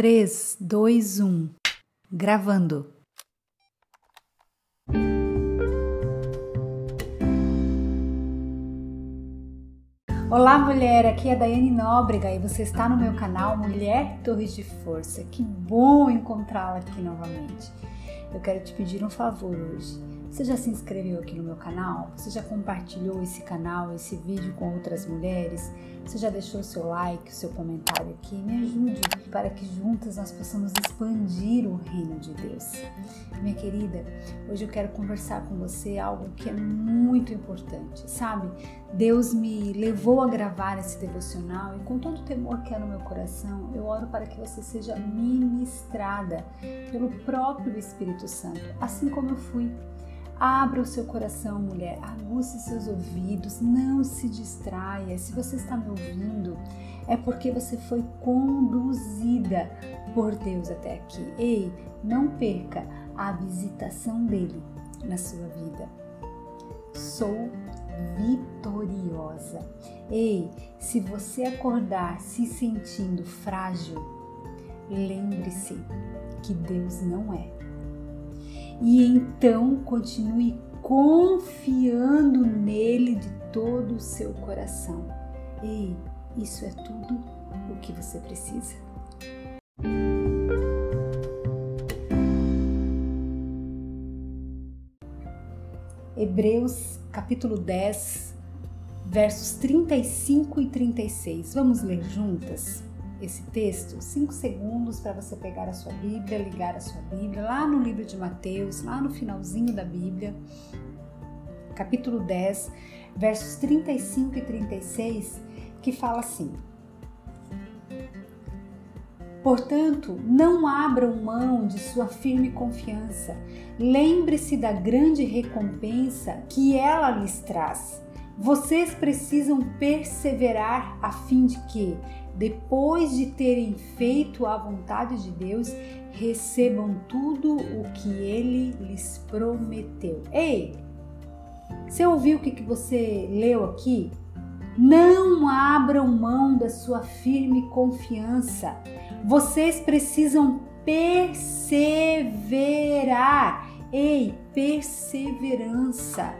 3, 2, 1. Gravando. Olá, mulher! Aqui é a Daiane Nóbrega e você está no meu canal Mulher Torres de Força. Que bom encontrá-la aqui novamente. Eu quero te pedir um favor hoje. Você já se inscreveu aqui no meu canal? Você já compartilhou esse canal, esse vídeo com outras mulheres? Você já deixou seu like, seu comentário aqui? Me ajude para que juntas nós possamos expandir o reino de Deus. Minha querida, hoje eu quero conversar com você algo que é muito importante, sabe? Deus me levou a gravar esse devocional e com todo o temor que é no meu coração, eu oro para que você seja ministrada pelo próprio Espírito Santo, assim como eu fui. Abra o seu coração, mulher, aguce seus ouvidos, não se distraia. Se você está me ouvindo, é porque você foi conduzida por Deus até aqui. Ei, não perca a visitação dele na sua vida. Sou vitoriosa. Ei, se você acordar se sentindo frágil, lembre-se que Deus não é e então continue confiando nele de todo o seu coração. Ei, isso é tudo o que você precisa. Hebreus capítulo 10, versos 35 e 36. Vamos ler juntas? Esse texto, cinco segundos para você pegar a sua Bíblia, ligar a sua Bíblia, lá no livro de Mateus, lá no finalzinho da Bíblia, capítulo 10, versos 35 e 36, que fala assim: Portanto, não abram mão de sua firme confiança. Lembre-se da grande recompensa que ela lhes traz. Vocês precisam perseverar a fim de que, depois de terem feito a vontade de Deus, recebam tudo o que ele lhes prometeu. Ei, você ouviu o que você leu aqui? Não abram mão da sua firme confiança. Vocês precisam perseverar. Ei, perseverança.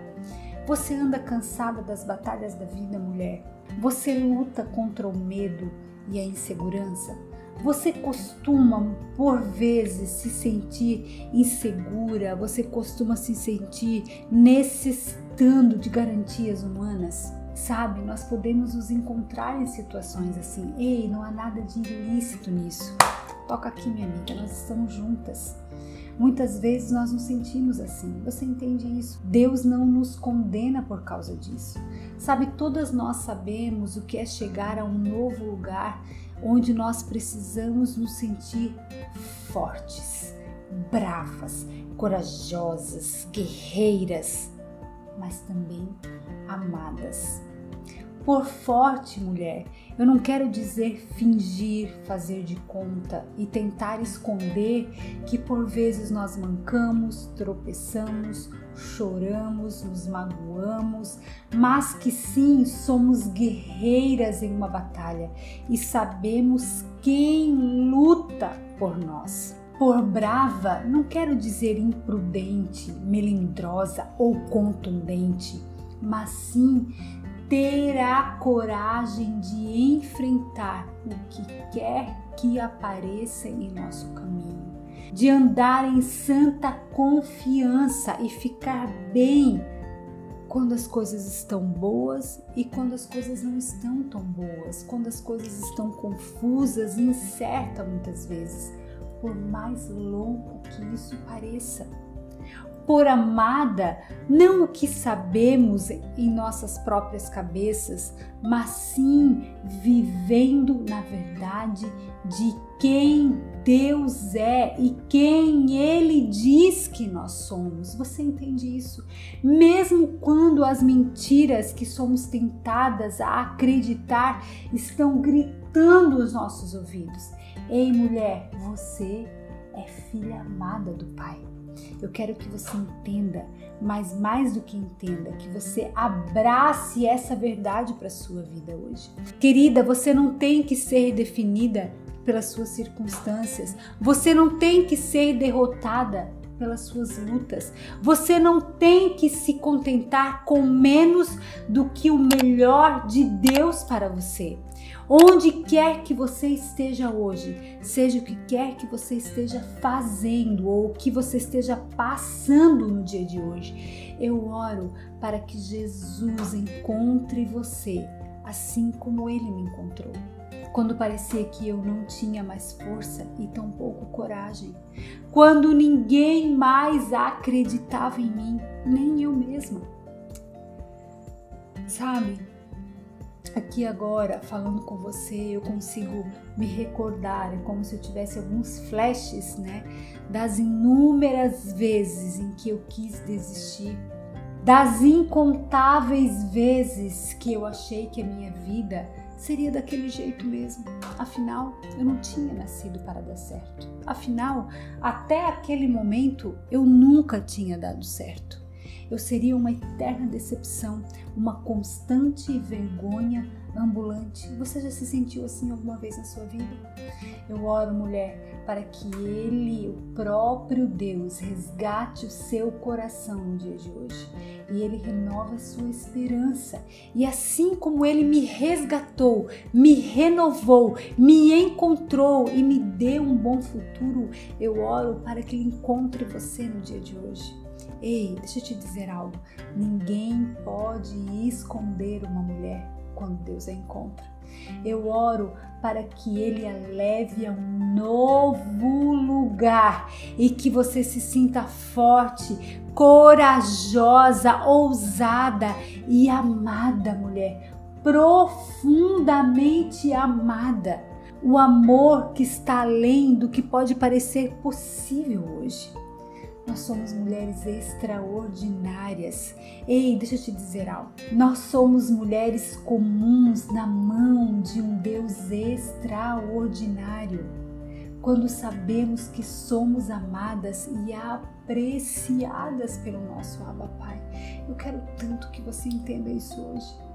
Você anda cansada das batalhas da vida, mulher? Você luta contra o medo e a insegurança? Você costuma, por vezes, se sentir insegura? Você costuma se sentir necessitando de garantias humanas? Sabe, nós podemos nos encontrar em situações assim. Ei, não há nada de ilícito nisso. Toca aqui, minha amiga, nós estamos juntas. Muitas vezes nós nos sentimos assim. Você entende isso? Deus não nos condena por causa disso. Sabe, todas nós sabemos o que é chegar a um novo lugar onde nós precisamos nos sentir fortes, bravas, corajosas, guerreiras, mas também amadas. Por forte, mulher, eu não quero dizer fingir, fazer de conta e tentar esconder que por vezes nós mancamos, tropeçamos, choramos, nos magoamos, mas que sim somos guerreiras em uma batalha e sabemos quem luta por nós. Por brava, não quero dizer imprudente, melindrosa ou contundente, mas sim ter a coragem de enfrentar o que quer que apareça em nosso caminho, de andar em santa confiança e ficar bem quando as coisas estão boas e quando as coisas não estão tão boas, quando as coisas estão confusas e incertas muitas vezes, por mais louco que isso pareça por amada não o que sabemos em nossas próprias cabeças, mas sim vivendo na verdade de quem Deus é e quem Ele diz que nós somos. Você entende isso? Mesmo quando as mentiras que somos tentadas a acreditar estão gritando os nossos ouvidos. Ei, mulher, você é filha amada do Pai. Eu quero que você entenda, mas mais do que entenda, que você abrace essa verdade para sua vida hoje. Querida, você não tem que ser definida pelas suas circunstâncias. Você não tem que ser derrotada pelas suas lutas. Você não tem que se contentar com menos do que o melhor de Deus para você. Onde quer que você esteja hoje, seja o que quer que você esteja fazendo ou o que você esteja passando no dia de hoje, eu oro para que Jesus encontre você assim como ele me encontrou quando parecia que eu não tinha mais força e tampouco coragem, quando ninguém mais acreditava em mim, nem eu mesma. Sabe, aqui agora, falando com você, eu consigo me recordar, é como se eu tivesse alguns flashes, né, das inúmeras vezes em que eu quis desistir, das incontáveis vezes que eu achei que a minha vida seria daquele jeito mesmo. Afinal, eu não tinha nascido para dar certo. Afinal, até aquele momento, eu nunca tinha dado certo. Eu seria uma eterna decepção, uma constante vergonha ambulante. Você já se sentiu assim alguma vez na sua vida? Eu oro, mulher, para que Ele, o próprio Deus, resgate o seu coração no dia de hoje e Ele renova a sua esperança. E assim como Ele me resgatou, me renovou, me encontrou e me deu um bom futuro, eu oro para que Ele encontre você no dia de hoje. Ei, deixa eu te dizer algo: ninguém pode esconder uma mulher quando Deus a encontra. Eu oro para que Ele a leve a um novo lugar e que você se sinta forte, corajosa, ousada e amada, mulher, profundamente amada. O amor que está além do que pode parecer possível hoje. Nós somos mulheres extraordinárias. Ei, deixa eu te dizer algo. Nós somos mulheres comuns na mão de um Deus extraordinário. Quando sabemos que somos amadas e apreciadas pelo nosso Abba Pai. Eu quero tanto que você entenda isso hoje.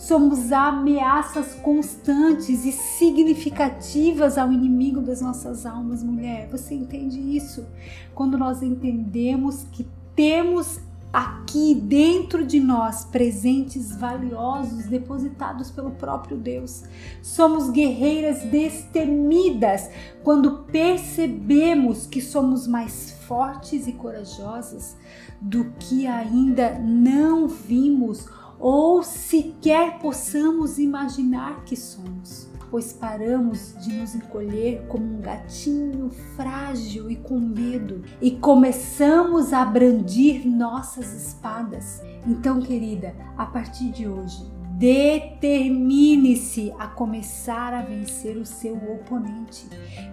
Somos ameaças constantes e significativas ao inimigo das nossas almas, mulher. Você entende isso? Quando nós entendemos que temos aqui dentro de nós presentes valiosos depositados pelo próprio Deus. Somos guerreiras destemidas quando percebemos que somos mais fortes e corajosas do que ainda não vimos ou sequer possamos imaginar que somos, pois paramos de nos encolher como um gatinho frágil e com medo e começamos a brandir nossas espadas. Então, querida, a partir de hoje, Determine-se a começar a vencer o seu oponente,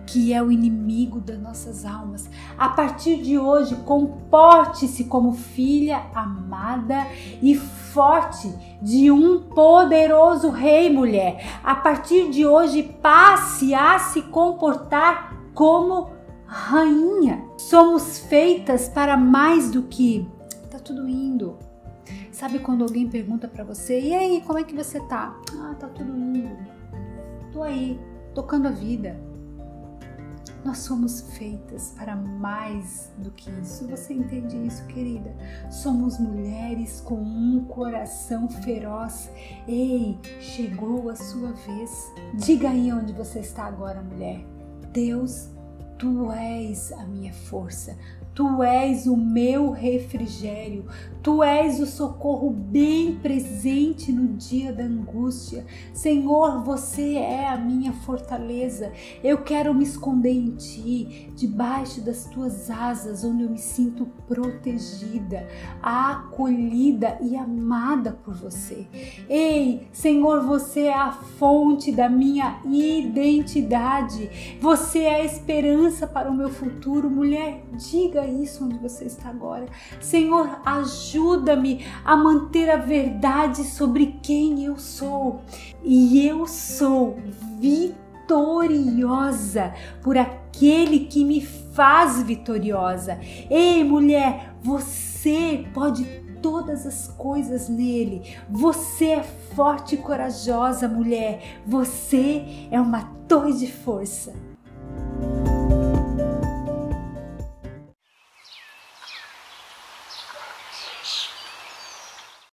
que é o inimigo das nossas almas. A partir de hoje, comporte-se como filha amada e forte de um poderoso rei, mulher. A partir de hoje, passe a se comportar como rainha. Somos feitas para mais do que tá tudo indo Sabe quando alguém pergunta para você: "E aí, como é que você tá?" "Ah, tá tudo indo. Tô aí, tocando a vida." Nós somos feitas para mais do que isso. Você entende isso, querida? Somos mulheres com um coração feroz. Ei, chegou a sua vez. Diga aí onde você está agora, mulher. Deus, tu és a minha força. Tu és o meu refrigério, tu és o socorro bem presente no dia da angústia. Senhor, você é a minha fortaleza. Eu quero me esconder em ti, debaixo das tuas asas, onde eu me sinto protegida, acolhida e amada por você. Ei, Senhor, você é a fonte da minha identidade. Você é a esperança para o meu futuro. Mulher, diga isso onde você está agora. Senhor, ajuda-me a manter a verdade sobre quem eu sou. E eu sou vitoriosa por aquele que me faz vitoriosa. Ei, mulher, você pode todas as coisas nele. Você é forte e corajosa, mulher. Você é uma torre de força.